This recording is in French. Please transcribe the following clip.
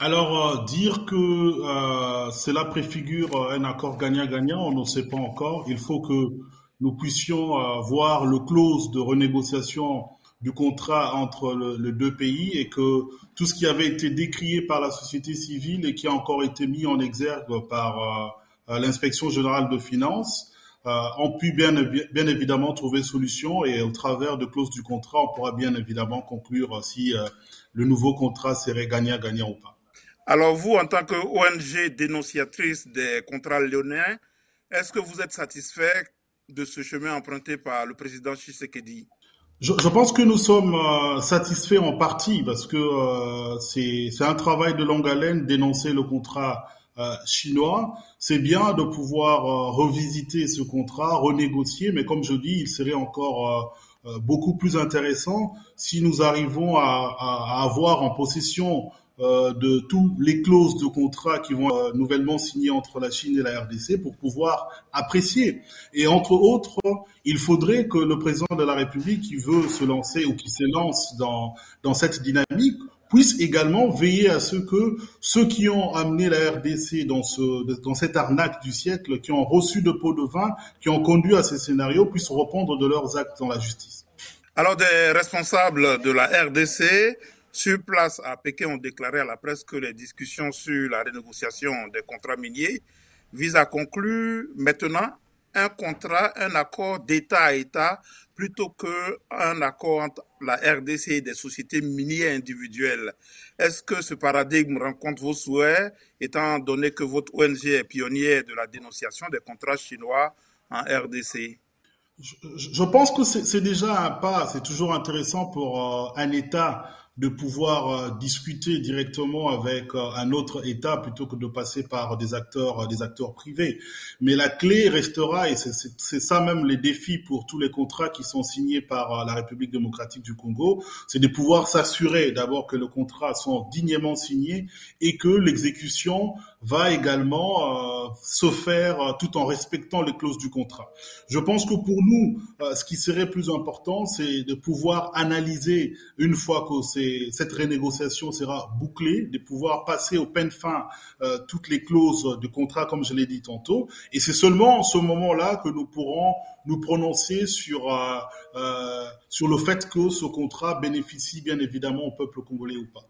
Alors, dire que cela préfigure un accord gagnant-gagnant, on ne sait pas encore. Il faut que nous puissions voir le clause de renégociation du contrat entre les deux pays et que tout ce qui avait été décrié par la société civile et qui a encore été mis en exergue par euh, euh, l'inspection générale de finances euh, ont pu bien, bien évidemment trouver solution et au travers de clauses du contrat, on pourra bien évidemment conclure si le nouveau contrat serait gagnant-gagnant ou pas. Alors vous, en tant que ONG dénonciatrice des contrats lyonnais, est-ce que vous êtes satisfait de ce chemin emprunté par le président Tshisekedi? Je, je, pense que nous sommes euh, satisfaits en partie parce que euh, c'est un travail de longue haleine d'énoncer le contrat euh, chinois. C'est bien de pouvoir revisiter ce contrat, renégocier, mais comme je dis, il serait encore beaucoup plus intéressant si nous arrivons à avoir en possession euh, de tous les clauses de contrat qui vont euh, nouvellement signer entre la Chine et la RDC pour pouvoir apprécier. Et entre autres, il faudrait que le président de la République qui veut se lancer ou qui s'élance dans, dans cette dynamique puisse également veiller à ce que ceux qui ont amené la RDC dans, ce, dans cette arnaque du siècle, qui ont reçu de pots de vin, qui ont conduit à ces scénarios, puissent répondre de leurs actes dans la justice. Alors des responsables de la RDC sur place à Pékin ont déclaré à la presse que les discussions sur la renégociation des contrats miniers visent à conclure maintenant un contrat, un accord d'État à État plutôt qu'un accord entre la RDC et des sociétés minières individuelles. Est-ce que ce paradigme rencontre vos souhaits, étant donné que votre ONG est pionnière de la dénonciation des contrats chinois en RDC je, je pense que c'est déjà un pas, c'est toujours intéressant pour euh, un État de pouvoir euh, discuter directement avec euh, un autre État plutôt que de passer par des acteurs, euh, des acteurs privés. Mais la clé restera, et c'est ça même les défis pour tous les contrats qui sont signés par la République démocratique du Congo, c'est de pouvoir s'assurer d'abord que le contrat sont dignement signés et que l'exécution va également se faire tout en respectant les clauses du contrat. Je pense que pour nous, ce qui serait plus important, c'est de pouvoir analyser une fois que cette renégociation sera bouclée, de pouvoir passer au peine fin euh, toutes les clauses de contrat, comme je l'ai dit tantôt. Et c'est seulement en ce moment-là que nous pourrons nous prononcer sur euh, euh, sur le fait que ce contrat bénéficie bien évidemment au peuple congolais ou pas.